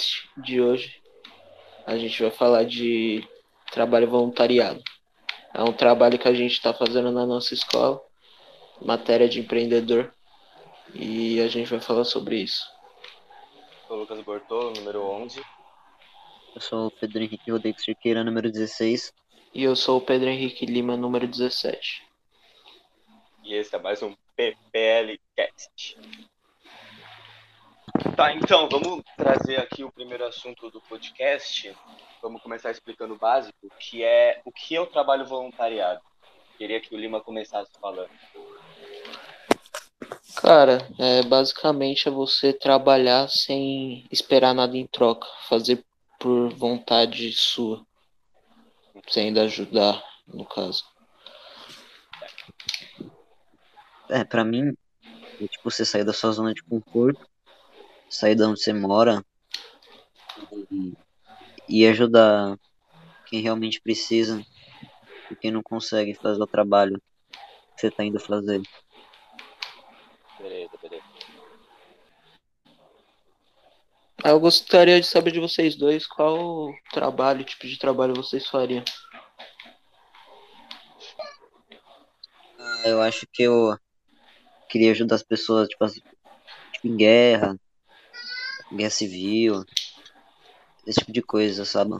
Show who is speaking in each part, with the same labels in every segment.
Speaker 1: PVCast de hoje. A gente vai falar de trabalho voluntariado. É um trabalho que a gente está fazendo na nossa escola, matéria de empreendedor, e a gente vai falar sobre isso.
Speaker 2: Sou o Lucas Bortolo, número 11.
Speaker 3: Eu sou o Pedro Henrique Rodrigues Cerqueira, número 16.
Speaker 1: E eu sou o Pedro Henrique Lima, número 17.
Speaker 2: E esse é mais um PPL Cast. Tá, então, vamos trazer aqui o primeiro assunto do podcast. Vamos começar explicando o básico, que é o que é o trabalho voluntariado. Queria que o Lima começasse falando.
Speaker 1: Cara, é, basicamente é você trabalhar sem esperar nada em troca, fazer por vontade sua, sem ainda ajudar, no caso.
Speaker 3: É, pra mim, é tipo você sair da sua zona de conforto, sair de onde você mora e, e ajudar quem realmente precisa e quem não consegue fazer o trabalho que você tá indo fazer.
Speaker 2: Beleza, beleza.
Speaker 1: Eu gostaria de saber de vocês dois qual trabalho, tipo de trabalho vocês fariam.
Speaker 3: Eu acho que eu queria ajudar as pessoas, tipo, as- tipo, em guerra, guerra civil, esse tipo de coisa, sabe?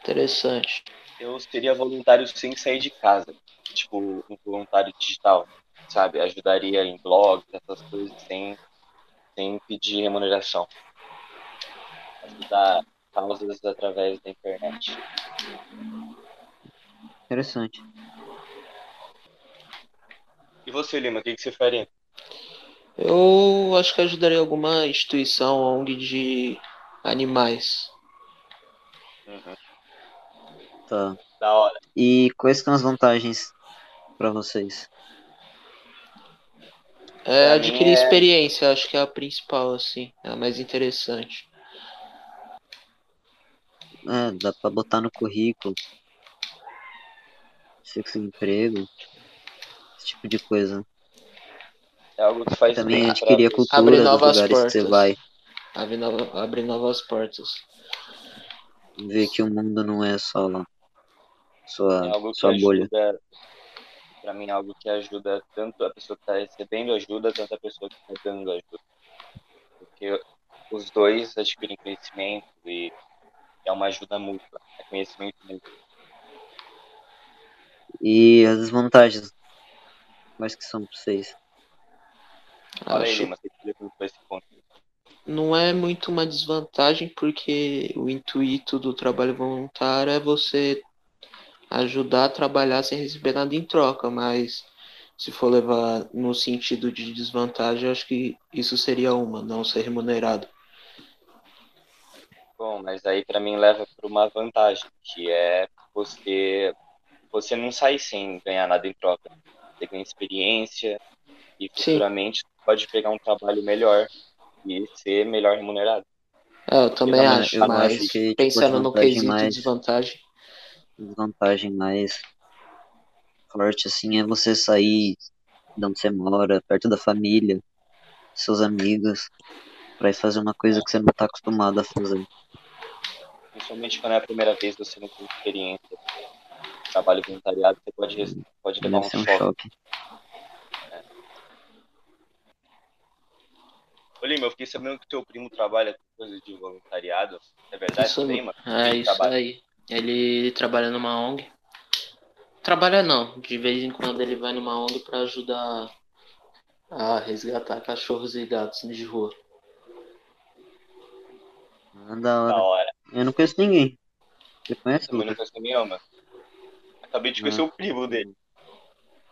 Speaker 1: Interessante.
Speaker 2: Eu seria voluntário sem sair de casa. Tipo, um voluntário digital, sabe? Ajudaria em blogs, essas coisas, sem, sem pedir remuneração. Ajudar causas através da internet.
Speaker 3: Interessante.
Speaker 2: E você, Lima, o que, que você faria?
Speaker 1: Eu acho que ajudaria alguma instituição, ONG de animais.
Speaker 2: Uhum.
Speaker 3: Tá.
Speaker 2: Da hora.
Speaker 3: E quais são as vantagens pra vocês?
Speaker 1: É
Speaker 2: Pra
Speaker 1: adquirir
Speaker 2: é-
Speaker 1: experiência, acho que é a principal, assim, é a mais interessante.
Speaker 3: É, dá pra botar no currículo. Você conseguir emprego. Esse tipo de coisa.
Speaker 2: É algo que faz
Speaker 3: Também
Speaker 2: bem
Speaker 3: adquirir a cultura
Speaker 1: Abre novas
Speaker 3: lugares que você
Speaker 1: portas.
Speaker 3: vai.
Speaker 1: Abre, nova, abre novas portas.
Speaker 3: Ver que o mundo não é só
Speaker 2: É
Speaker 3: sua,
Speaker 2: algo que
Speaker 3: sua bolha.
Speaker 2: ajuda, pra mim, é algo que ajuda tanto a pessoa que tá recebendo ajuda, tanto a pessoa que tá dando ajuda. Porque os dois adquirem conhecimento e é uma ajuda mútua, é conhecimento mútuo.
Speaker 3: E as desvantagens. Quais que são pra vocês?
Speaker 2: Aí,
Speaker 1: Acho
Speaker 2: Lima, esse ponto.
Speaker 1: não é muito uma desvantagem, porque o intuito do trabalho voluntário é você ajudar a trabalhar sem receber nada em troca, mas se for levar no sentido de desvantagem, acho que isso seria uma, não ser remunerado.
Speaker 2: Bom, mas aí pra mim leva para uma vantagem, que é você você não sair sem ganhar nada em troca. Você ganha experiência e
Speaker 1: Sim.
Speaker 2: Pode pegar um trabalho melhor e ser melhor remunerado.
Speaker 1: É, eu também
Speaker 2: Eu
Speaker 1: acho, mas
Speaker 3: que, tipo,
Speaker 1: pensando no quesito
Speaker 3: mais-
Speaker 1: desvantagem,
Speaker 3: Desvantagem mais forte, assim, é você sair de onde você mora, perto da família, seus amigos, pra ir fazer uma coisa que você não tá acostumado a fazer.
Speaker 2: Principalmente quando é a primeira vez que você não tem experiência. Trabalho voluntariado, você pode, pode levar um
Speaker 3: ser um
Speaker 2: choque.
Speaker 3: choque.
Speaker 2: Ô Lima, eu fiquei sabendo que teu primo trabalha com coisa de voluntariado. É verdade
Speaker 1: Isso,
Speaker 2: aí, mano?
Speaker 1: é
Speaker 2: Ele
Speaker 1: isso
Speaker 2: trabalha.
Speaker 1: aí. Ele trabalha numa ONG. Trabalha não, de vez em quando ele vai numa ONG pra ajudar a resgatar cachorros e gatos de rua.
Speaker 3: Ah, da
Speaker 2: Da
Speaker 3: hora.
Speaker 2: hora.
Speaker 3: Eu não conheço ninguém. Você conhece,
Speaker 2: Também não conheço ninguém, mano. Acabei de conhecer
Speaker 3: Ah.
Speaker 2: o primo dele.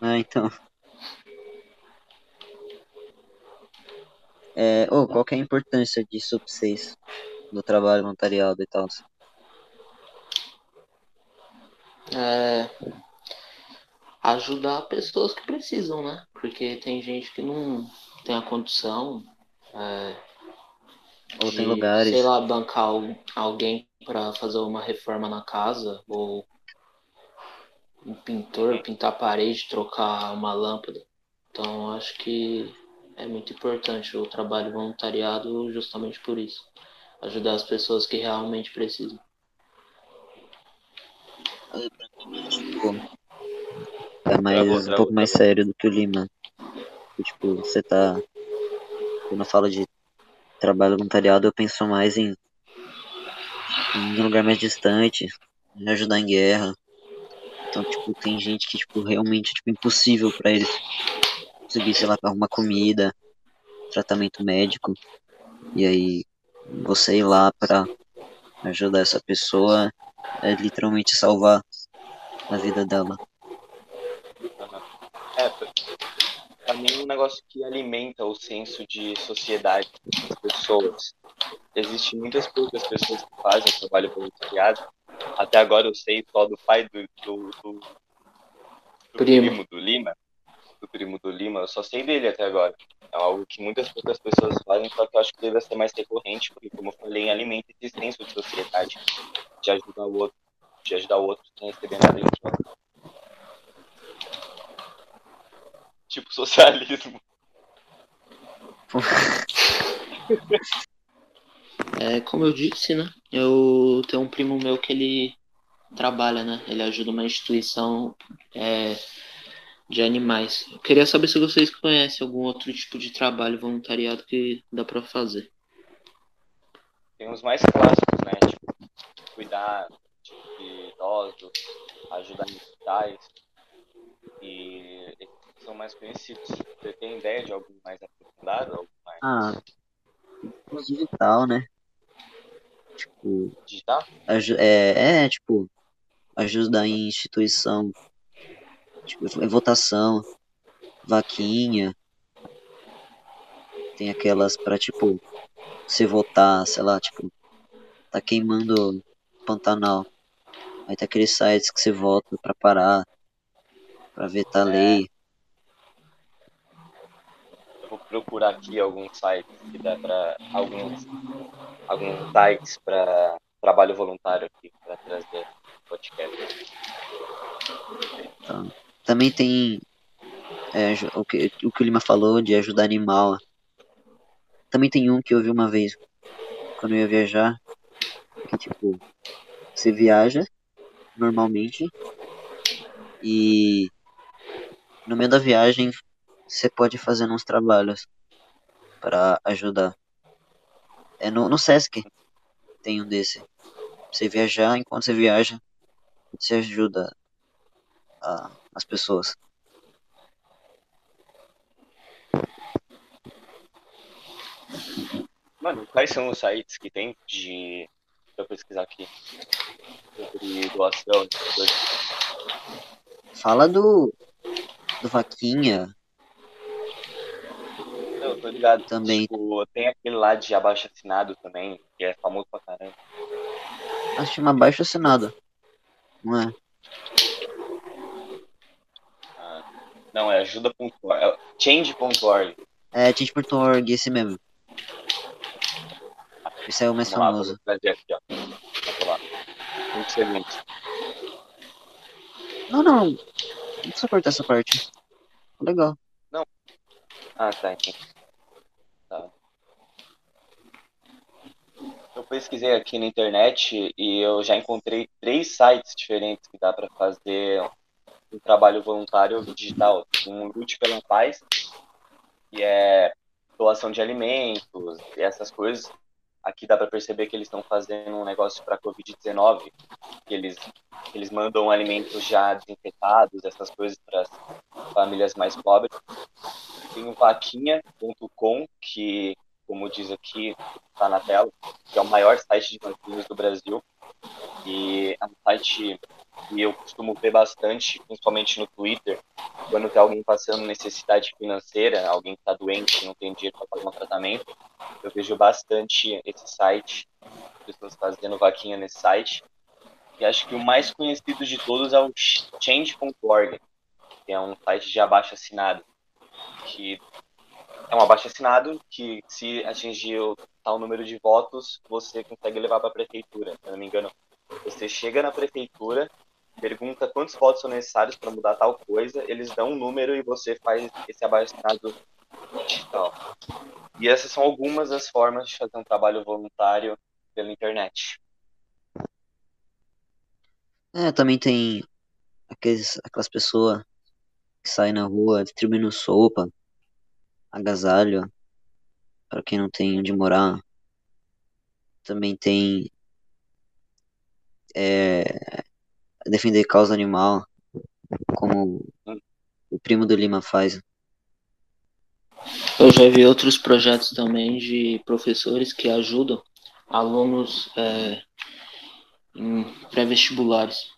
Speaker 3: Ah, então. É, ô, qual que é a importância disso pra vocês? Do trabalho voluntariado e tal?
Speaker 1: É, ajudar pessoas que precisam, né? Porque tem gente que não tem a condição é,
Speaker 3: Ou
Speaker 1: de,
Speaker 3: tem lugares.
Speaker 1: sei lá, bancar al- alguém para fazer uma reforma na casa, ou um pintor pintar a parede, trocar uma lâmpada. Então, acho que é muito importante o trabalho voluntariado justamente por isso. ajudar as pessoas que realmente precisam.
Speaker 3: Tipo, é mais, um pouco mais sério do que o Lima. Tipo, você tá. Quando eu falo de trabalho voluntariado, eu penso mais em, em um lugar mais distante, em ajudar em guerra. Então, tipo, tem gente que, tipo, realmente, tipo, impossível para eles conseguir, sei lá, arrumar comida, tratamento médico. E aí, você ir lá pra ajudar essa pessoa é literalmente salvar a vida dela.
Speaker 2: É, pra mim é um negócio que alimenta o senso de sociedade das pessoas. Existem muitas poucas pessoas que fazem trabalho voluntariado. Até agora eu sei só do pai do, do, do, do
Speaker 1: Primo.
Speaker 2: primo do Lima. Do primo do Lima, eu só sei dele até agora. É algo que muitas poucas pessoas fazem, só que eu acho que deve ser mais recorrente, porque, como eu falei, alimenta esse senso de sociedade, de ajudar o outro, de ajudar o outro sem receber nada em troca. Tipo socialismo.
Speaker 1: É como eu disse, né? Eu tenho um primo meu que ele trabalha, né? Ele ajuda uma instituição é, de animais. Eu queria saber se vocês conhecem algum outro tipo de trabalho voluntariado que dá pra fazer.
Speaker 2: Tem os mais clássicos, né? Tipo, cuidar tipo, de idosos, ajudar em hospitais. E esses são mais conhecidos. Você tem ideia de algum mais aprofundado? Algum mais
Speaker 3: Ah, digital, né? Tipo,
Speaker 2: digital?
Speaker 3: é, é, tipo, ajuda em instituição, tipo, em votação, vaquinha. Tem aquelas pra, tipo, você votar, sei lá, tipo, tá queimando Pantanal. Aí tem aqueles sites que você vota pra parar, pra vetar a
Speaker 2: É.
Speaker 3: lei.
Speaker 2: Eu vou procurar aqui alguns sites que dá para alguns alguns sites para trabalho voluntário aqui para trazer podcast.
Speaker 3: Também tem é, o, que, o que o Lima falou de ajudar animal. Também tem um que eu vi uma vez quando eu ia viajar, que tipo, você viaja normalmente e no meio da viagem você pode fazer uns trabalhos para ajudar. É no, no Sesc tem um desse. Você viajar, enquanto você viaja, você ajuda a- as pessoas.
Speaker 2: Mano, quais são os sites que tem de Deixa eu pesquisar aqui sobre doação.
Speaker 3: Fala do do Vaquinha
Speaker 2: Eu tô ligado.
Speaker 3: também.
Speaker 2: Tipo, tem aquele lá de abaixo assinado também, que é famoso pra caramba.
Speaker 3: Acho que chama Baixo Assinado. Não é?
Speaker 2: Ah, não, é ajuda.org. É change.org.
Speaker 3: É Change.org, esse mesmo. Esse é o mais
Speaker 2: Vamos lá,
Speaker 3: famoso.
Speaker 2: trazer aqui, ó. Vamos lá. 5 segundos.
Speaker 3: Não, não. Não precisa cortar essa parte. Legal.
Speaker 2: Ah, tá, entendi. Tá. Eu pesquisei aqui na internet e eu já encontrei três sites diferentes que dá para fazer um trabalho voluntário digital. Um Lute pela Paz, que é doação de alimentos e essas coisas. Aqui dá para perceber que eles estão fazendo um negócio para Covid-19, que eles, eles mandam alimentos já desinfetados, essas coisas para as famílias mais pobres. Tem o vaquinha.com, que, como diz aqui, está na tela, que é o maior site de vaquinhas do Brasil. E é um site que eu costumo ver bastante, principalmente no Twitter, quando tem alguém passando necessidade financeira, alguém que está doente e não tem dinheiro para pagar um tratamento. Eu vejo bastante esse site, pessoas fazendo vaquinha nesse site. E acho que o mais conhecido de todos é o change.org, que é um site de abaixo assinado que é um abaixo assinado que se atingir o tal número de votos, você consegue levar para a prefeitura. Se não me engano, você chega na prefeitura, pergunta quantos votos são necessários para mudar tal coisa, eles dão um número e você faz esse abaixo assinado digital. E essas são algumas das formas de fazer um trabalho voluntário pela internet.
Speaker 3: É, também tem aqueles, aquelas pessoas que saem na rua distribuindo sopa, agasalho, para quem não tem onde morar. Também tem é, defender causa animal, como o primo do Lima faz.
Speaker 1: Eu já vi outros projetos também de professores que ajudam alunos é, em pré-vestibulares.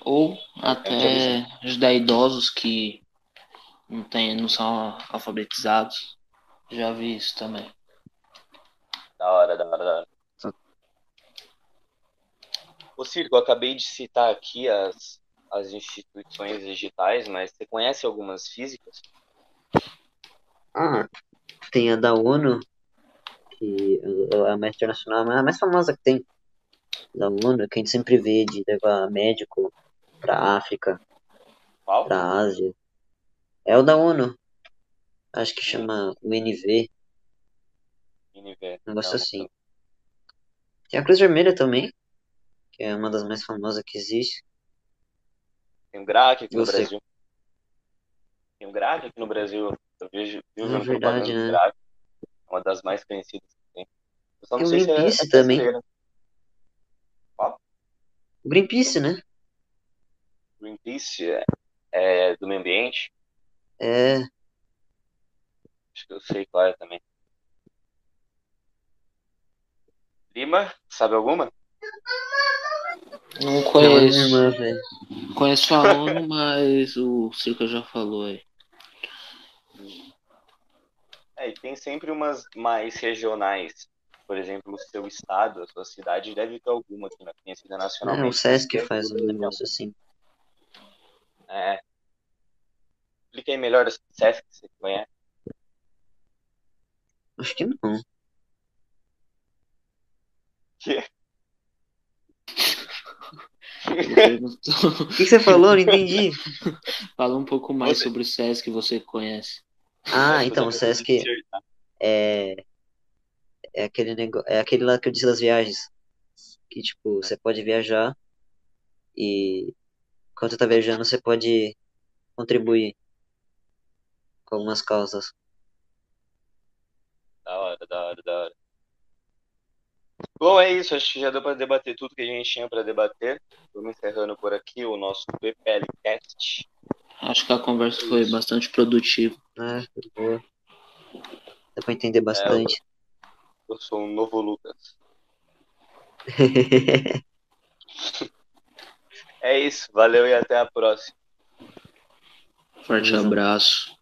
Speaker 1: Ou até ajudar idosos que não, tem, não são alfabetizados. Já vi isso também.
Speaker 2: Da hora, da hora, da hora. Ô Circo, eu acabei de citar aqui as, as instituições digitais, mas você conhece algumas físicas?
Speaker 3: Ah, tem a da ONU, que é a mais internacional, a mais famosa que tem. Da ONU, que a gente sempre vê de levar médico pra África,
Speaker 2: Qual?
Speaker 3: pra Ásia. É o da ONU. Acho que chama UNV,
Speaker 2: NV.
Speaker 3: um negócio assim. Tem a Cruz Vermelha também, que é uma das mais famosas que existe.
Speaker 2: Tem um GRAC aqui no
Speaker 3: Você.
Speaker 2: Brasil. Tem um GRAC aqui no Brasil. Eu vejo, vivo
Speaker 3: É
Speaker 2: vendo
Speaker 3: verdade, né?
Speaker 2: GRAC. É uma das mais conhecidas que tem. Eu só não
Speaker 3: Tem o
Speaker 2: sei se é,
Speaker 3: Greenpeace
Speaker 2: é
Speaker 3: também.
Speaker 2: brasileira.
Speaker 3: O Greenpeace, né?
Speaker 2: Greenpeace é, é do meio ambiente.
Speaker 3: É,
Speaker 2: Acho que eu sei qual é também. Lima, sabe alguma?
Speaker 1: Não conheço.
Speaker 3: irmã, velho.
Speaker 1: Conheço a ONU, mas o Circo já falou aí.
Speaker 2: É, e tem sempre umas mais regionais. Por exemplo, o seu estado, a sua cidade, deve ter alguma que não é conhecida
Speaker 3: É, o Sesc faz um negócio assim.
Speaker 2: É. Explica aí melhor esse Sesc que você conhece.
Speaker 3: Acho que não.
Speaker 2: Que?
Speaker 1: Perguntou-
Speaker 3: O que, você falou? Não entendi.
Speaker 1: Fala um pouco mais
Speaker 2: Você-
Speaker 1: sobre o SESC que você conhece.
Speaker 3: Ah, então, o Sesc é, é aquele negócio, é aquele lá que eu disse das viagens. Que, tipo, você pode viajar e enquanto tá viajando você pode contribuir com algumas causas.
Speaker 2: Da hora, da hora, da hora. Bom, é isso. Acho que já deu para debater tudo que a gente tinha para debater. Vamos encerrando por aqui o nosso PPLcast.
Speaker 1: Acho que a conversa foi bastante produtiva.
Speaker 3: Ah, foi boa. Dá pra entender bastante.
Speaker 2: Eu sou um novo Lucas. É isso. Valeu e até a próxima.
Speaker 1: Forte
Speaker 3: Beleza.
Speaker 1: abraço.